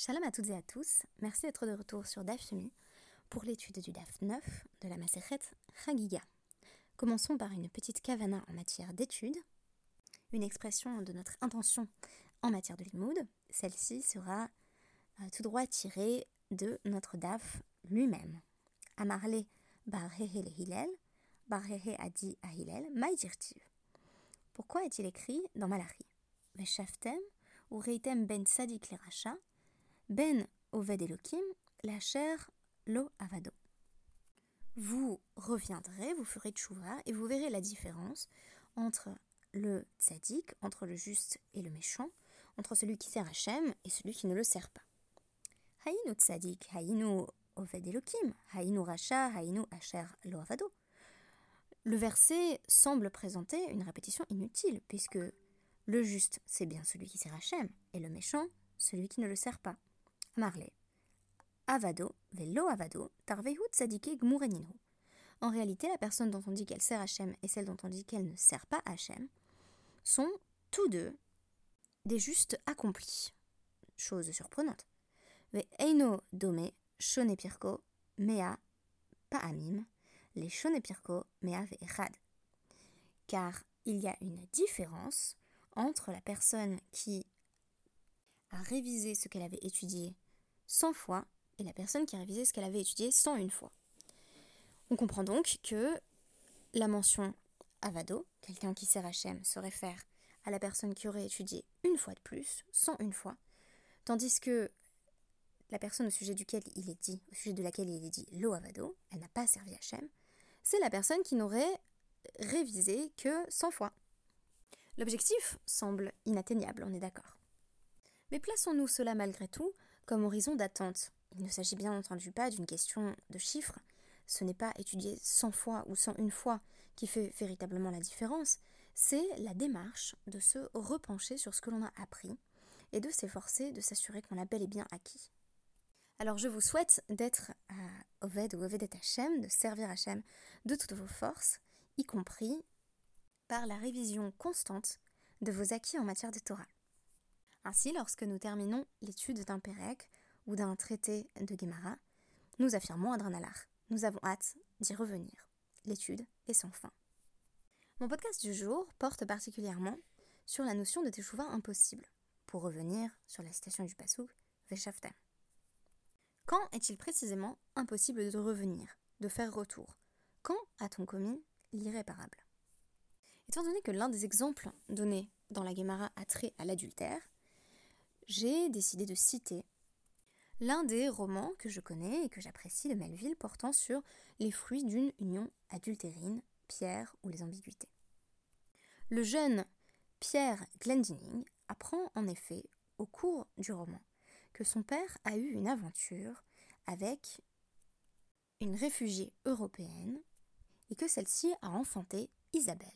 Shalom à toutes et à tous, merci d'être de retour sur DAF pour l'étude du DAF 9 de la Maseret Chagiga. Commençons par une petite kavana en matière d'étude, une expression de notre intention en matière de limoud. Celle-ci sera euh, tout droit tirée de notre DAF lui-même. Amarle bar le Hillel, bar a dit à Hillel. Pourquoi est-il écrit dans Malachi Veshaftem ou reitem ben sadik le ben Oved Elohim, la chair lo avado. Vous reviendrez, vous ferez tchouva et vous verrez la différence entre le tzaddik, entre le juste et le méchant, entre celui qui sert Hachem et celui qui ne le sert pas. Haïnu tzaddik, haïnu oved Elohim, haïnu racha, haïnu asher lo avado. Le verset semble présenter une répétition inutile, puisque le juste, c'est bien celui qui sert Hachem, et le méchant, celui qui ne le sert pas. Marley. Avado, velo avado, tarvehu tzadike gmureninu. En réalité, la personne dont on dit qu'elle sert Hachem et celle dont on dit qu'elle ne sert pas Hachem sont tous deux des justes accomplis. Chose surprenante. Ve eino dome shone pirko mea paamim, les shone pirko ve'echad. Car il y a une différence entre la personne qui a révisé ce qu'elle avait étudié 100 fois et la personne qui a révisé ce qu'elle avait étudié 101 fois. On comprend donc que la mention avado, quelqu'un qui sert Hachem, se réfère à la personne qui aurait étudié une fois de plus, 101 fois, tandis que la personne au sujet duquel il est dit, au sujet de laquelle il est dit lo avado, elle n'a pas servi Hachem, c'est la personne qui n'aurait révisé que 100 fois. L'objectif semble inatteignable, on est d'accord. Mais plaçons-nous cela malgré tout comme horizon d'attente. Il ne s'agit bien entendu pas d'une question de chiffres. Ce n'est pas étudier 100 fois ou 101 fois qui fait véritablement la différence, c'est la démarche de se repencher sur ce que l'on a appris et de s'efforcer de s'assurer qu'on l'a bel et bien acquis. Alors je vous souhaite d'être à Oved ou Ovedet Hashem, de servir Hashem de toutes vos forces, y compris par la révision constante de vos acquis en matière de Torah. Ainsi, lorsque nous terminons l'étude d'un Pérec ou d'un traité de Gemara, nous affirmons Adranalar. Nous avons hâte d'y revenir. L'étude est sans fin. Mon podcast du jour porte particulièrement sur la notion de teshuva impossible, pour revenir sur la citation du Passouk Veshaftem. Quand est-il précisément impossible de revenir, de faire retour? Quand a-t-on commis l'irréparable? Étant donné que l'un des exemples donnés dans la Gemara a trait à l'adultère, j'ai décidé de citer l'un des romans que je connais et que j'apprécie de Melville portant sur les fruits d'une union adultérine, Pierre ou les ambiguïtés. Le jeune Pierre Glendinning apprend en effet au cours du roman que son père a eu une aventure avec une réfugiée européenne et que celle-ci a enfanté Isabelle.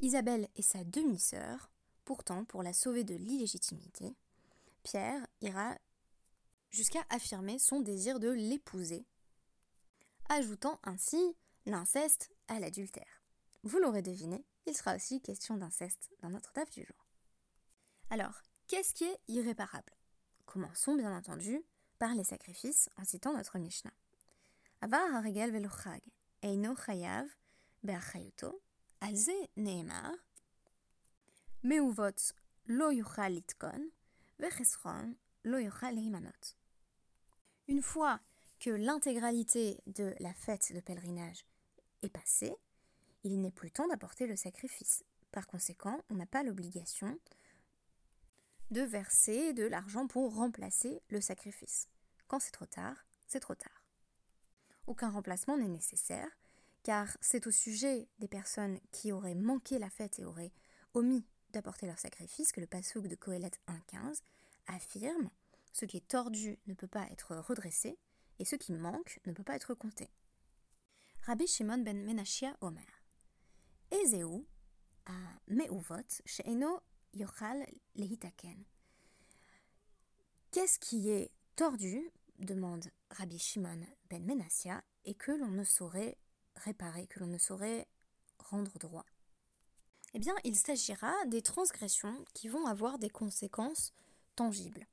Isabelle est sa demi-sœur Pourtant, pour la sauver de l'illégitimité, Pierre ira jusqu'à affirmer son désir de l'épouser, ajoutant ainsi l'inceste à l'adultère. Vous l'aurez deviné, il sera aussi question d'inceste dans notre table du jour. Alors, qu'est-ce qui est irréparable? Commençons bien entendu par les sacrifices en citant notre Mishnah. Avar eino chayav be'achayuto, alze neemar, une fois que l'intégralité de la fête de pèlerinage est passée, il n'est plus temps d'apporter le sacrifice. Par conséquent, on n'a pas l'obligation de verser de l'argent pour remplacer le sacrifice. Quand c'est trop tard, c'est trop tard. Aucun remplacement n'est nécessaire, car c'est au sujet des personnes qui auraient manqué la fête et auraient omis d'apporter leur sacrifice que le passouk de Kohelet 1.15 affirme ce qui est tordu ne peut pas être redressé et ce qui manque ne peut pas être compté. Rabbi Shimon ben Menachia Omer. Ezeu a meuvot she'eno yochal lehitaken. Qu'est-ce qui est tordu demande Rabbi Shimon ben Menachia et que l'on ne saurait réparer, que l'on ne saurait rendre droit? Eh bien, il s'agira des transgressions qui vont avoir des conséquences tangibles.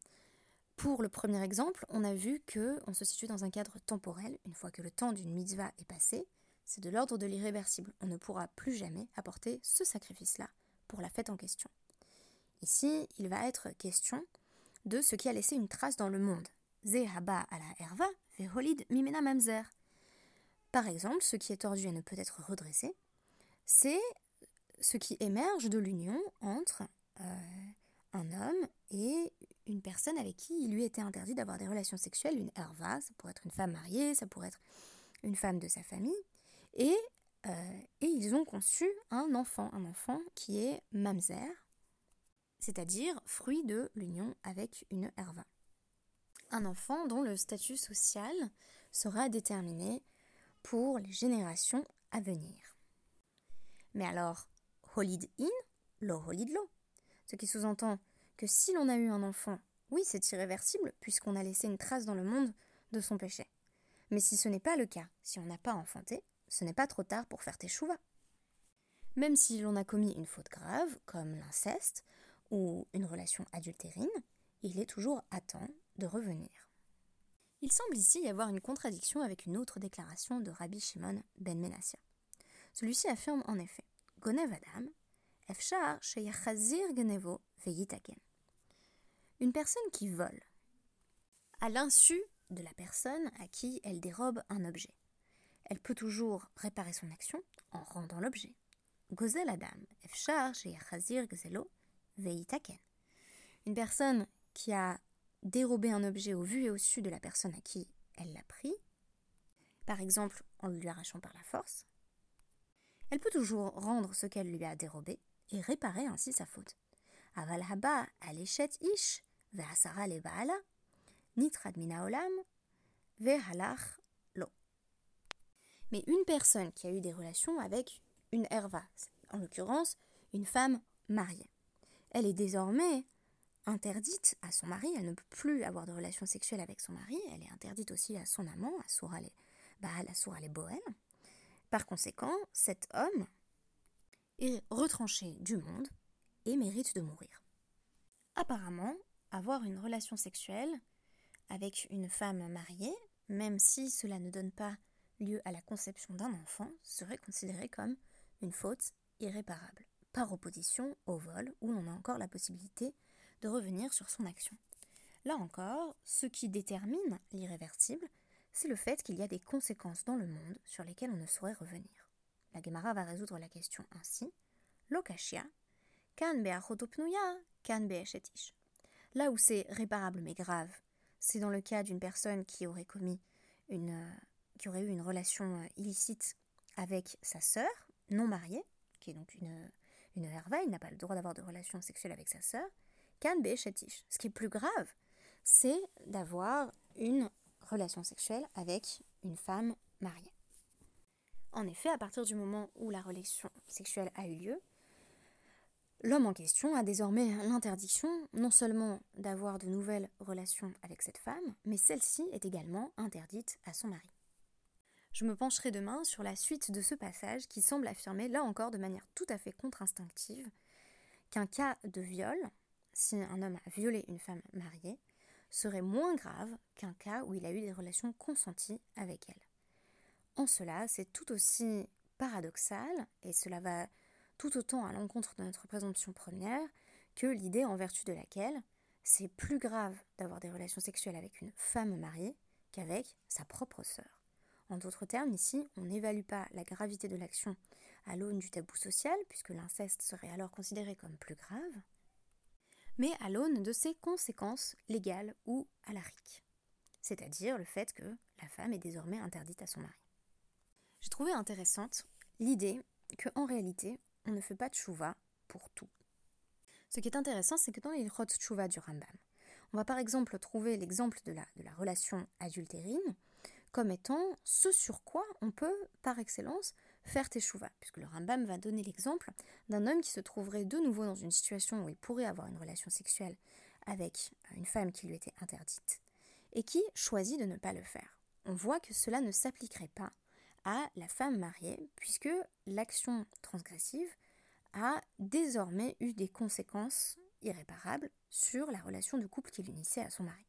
Pour le premier exemple, on a vu que on se situe dans un cadre temporel. Une fois que le temps d'une mitzvah est passé, c'est de l'ordre de l'irréversible. On ne pourra plus jamais apporter ce sacrifice-là pour la fête en question. Ici, il va être question de ce qui a laissé une trace dans le monde. Zehaba ala erva veholid mimena mamzer. Par exemple, ce qui est tordu et ne peut être redressé, c'est ce qui émerge de l'union entre euh, un homme et une personne avec qui il lui était interdit d'avoir des relations sexuelles, une erva, ça pourrait être une femme mariée, ça pourrait être une femme de sa famille, et, euh, et ils ont conçu un enfant, un enfant qui est mamzer, c'est-à-dire fruit de l'union avec une erva. Un enfant dont le statut social sera déterminé pour les générations à venir. Mais alors, holid in, lo holid lo. Ce qui sous-entend que si l'on a eu un enfant, oui, c'est irréversible, puisqu'on a laissé une trace dans le monde de son péché. Mais si ce n'est pas le cas, si on n'a pas enfanté, ce n'est pas trop tard pour faire tes chouvas. Même si l'on a commis une faute grave, comme l'inceste ou une relation adultérine, il est toujours à temps de revenir. Il semble ici y avoir une contradiction avec une autre déclaration de Rabbi Shimon ben Menassia. Celui-ci affirme en effet Une personne qui vole, à l'insu de la personne à qui elle dérobe un objet. Elle peut toujours réparer son action en rendant l'objet. Une personne qui a dérober un objet au vu et au su de la personne à qui elle l'a pris, par exemple en lui arrachant par la force, elle peut toujours rendre ce qu'elle lui a dérobé et réparer ainsi sa faute. Aval haba alechet ish ve'asara le'ba'ala nitrad olam ve'halach lo. Mais une personne qui a eu des relations avec une herva, en l'occurrence une femme mariée, elle est désormais interdite à son mari, elle ne peut plus avoir de relations sexuelles avec son mari, elle est interdite aussi à son amant, à Sourale, bah, à la Boel. Par conséquent, cet homme est retranché du monde et mérite de mourir. Apparemment, avoir une relation sexuelle avec une femme mariée, même si cela ne donne pas lieu à la conception d'un enfant, serait considéré comme une faute irréparable, par opposition au vol où l'on a encore la possibilité de revenir sur son action. Là encore, ce qui détermine l'irréversible, c'est le fait qu'il y a des conséquences dans le monde sur lesquelles on ne saurait revenir. La Gemara va résoudre la question ainsi. Lokashia, kan kan Là où c'est réparable mais grave, c'est dans le cas d'une personne qui aurait commis une, euh, qui aurait eu une relation euh, illicite avec sa sœur, non mariée, qui est donc une, une herva, n'a pas le droit d'avoir de relation sexuelle avec sa sœur, ce qui est plus grave, c'est d'avoir une relation sexuelle avec une femme mariée. En effet, à partir du moment où la relation sexuelle a eu lieu, l'homme en question a désormais l'interdiction non seulement d'avoir de nouvelles relations avec cette femme, mais celle-ci est également interdite à son mari. Je me pencherai demain sur la suite de ce passage qui semble affirmer, là encore de manière tout à fait contre-instinctive, qu'un cas de viol si un homme a violé une femme mariée serait moins grave qu'un cas où il a eu des relations consenties avec elle. En cela, c'est tout aussi paradoxal, et cela va tout autant à l'encontre de notre présomption première, que l'idée en vertu de laquelle c'est plus grave d'avoir des relations sexuelles avec une femme mariée qu'avec sa propre sœur. En d'autres termes, ici, on n'évalue pas la gravité de l'action à l'aune du tabou social, puisque l'inceste serait alors considéré comme plus grave, mais à l'aune de ses conséquences légales ou alariques, c'est-à-dire le fait que la femme est désormais interdite à son mari. J'ai trouvé intéressante l'idée qu'en réalité, on ne fait pas de chouva pour tout. Ce qui est intéressant, c'est que dans les Rot chouva du Rambam, on va par exemple trouver l'exemple de la relation adultérine comme étant ce sur quoi on peut, par excellence, faire teshuva, puisque le Rambam va donner l'exemple d'un homme qui se trouverait de nouveau dans une situation où il pourrait avoir une relation sexuelle avec une femme qui lui était interdite, et qui choisit de ne pas le faire. On voit que cela ne s'appliquerait pas à la femme mariée, puisque l'action transgressive a désormais eu des conséquences irréparables sur la relation de couple qui l'unissait à son mari.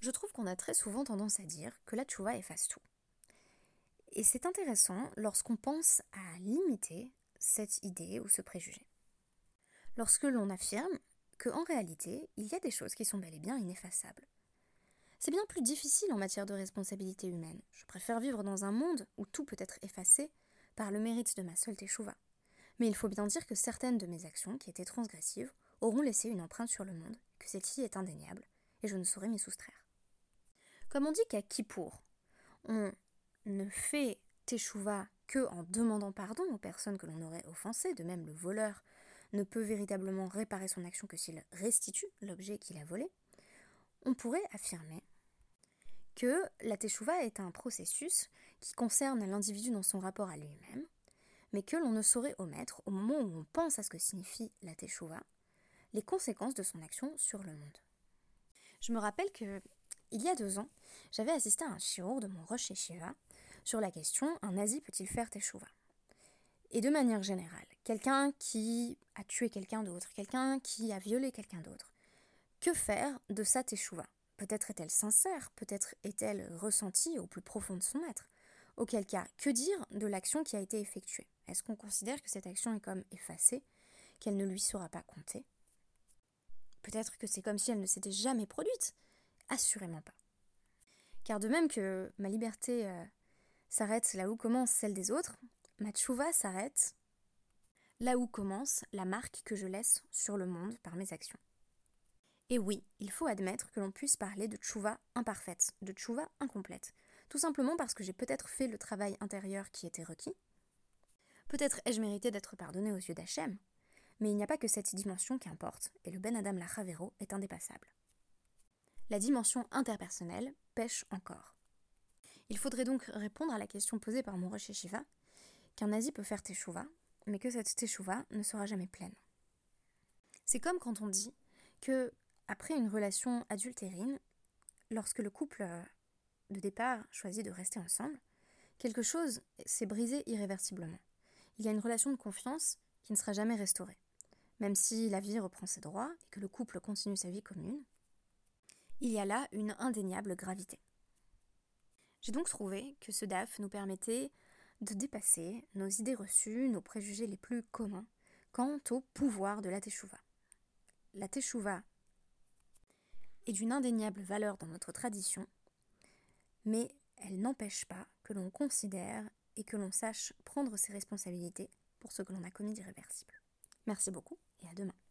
Je trouve qu'on a très souvent tendance à dire que la tchouva efface tout. Et c'est intéressant lorsqu'on pense à limiter cette idée ou ce préjugé. Lorsque l'on affirme qu'en réalité, il y a des choses qui sont bel et bien ineffaçables. C'est bien plus difficile en matière de responsabilité humaine. Je préfère vivre dans un monde où tout peut être effacé par le mérite de ma seule teshuva. Mais il faut bien dire que certaines de mes actions, qui étaient transgressives, auront laissé une empreinte sur le monde, que celle-ci est indéniable, et je ne saurais m'y soustraire. Comme on dit qu'à Kippour, on ne fait teshuva que en demandant pardon aux personnes que l'on aurait offensées, de même le voleur ne peut véritablement réparer son action que s'il restitue l'objet qu'il a volé, on pourrait affirmer que la teshuva est un processus qui concerne l'individu dans son rapport à lui-même, mais que l'on ne saurait omettre, au moment où on pense à ce que signifie la teshuva, les conséquences de son action sur le monde. Je me rappelle que, il y a deux ans, j'avais assisté à un shiur de mon Rosh Shiva sur la question Un nazi peut-il faire teshuva Et de manière générale, quelqu'un qui a tué quelqu'un d'autre, quelqu'un qui a violé quelqu'un d'autre, que faire de sa teshuva Peut-être est-elle sincère, peut-être est-elle ressentie au plus profond de son être. Auquel cas, que dire de l'action qui a été effectuée? Est-ce qu'on considère que cette action est comme effacée, qu'elle ne lui sera pas comptée? Peut-être que c'est comme si elle ne s'était jamais produite? Assurément pas. Car de même que ma liberté euh, s'arrête là où commence celle des autres, ma tchouva s'arrête là où commence la marque que je laisse sur le monde par mes actions. Et oui, il faut admettre que l'on puisse parler de tchouva imparfaite, de tchouva incomplète, tout simplement parce que j'ai peut-être fait le travail intérieur qui était requis. Peut-être ai-je mérité d'être pardonné aux yeux d'Hachem, mais il n'y a pas que cette dimension qui importe, et le Ben Adam Lachavero est indépassable. La dimension interpersonnelle pêche encore. Il faudrait donc répondre à la question posée par mon Rosh Shiva, qu'un nazi peut faire teshuva, mais que cette teshuva ne sera jamais pleine. C'est comme quand on dit que, après une relation adultérine, lorsque le couple de départ choisit de rester ensemble, quelque chose s'est brisé irréversiblement. Il y a une relation de confiance qui ne sera jamais restaurée. Même si la vie reprend ses droits et que le couple continue sa vie commune, il y a là une indéniable gravité. J'ai donc trouvé que ce DAF nous permettait de dépasser nos idées reçues, nos préjugés les plus communs quant au pouvoir de la Teshuvah. La Teshuvah est d'une indéniable valeur dans notre tradition, mais elle n'empêche pas que l'on considère et que l'on sache prendre ses responsabilités pour ce que l'on a commis d'irréversible. Merci beaucoup et à demain.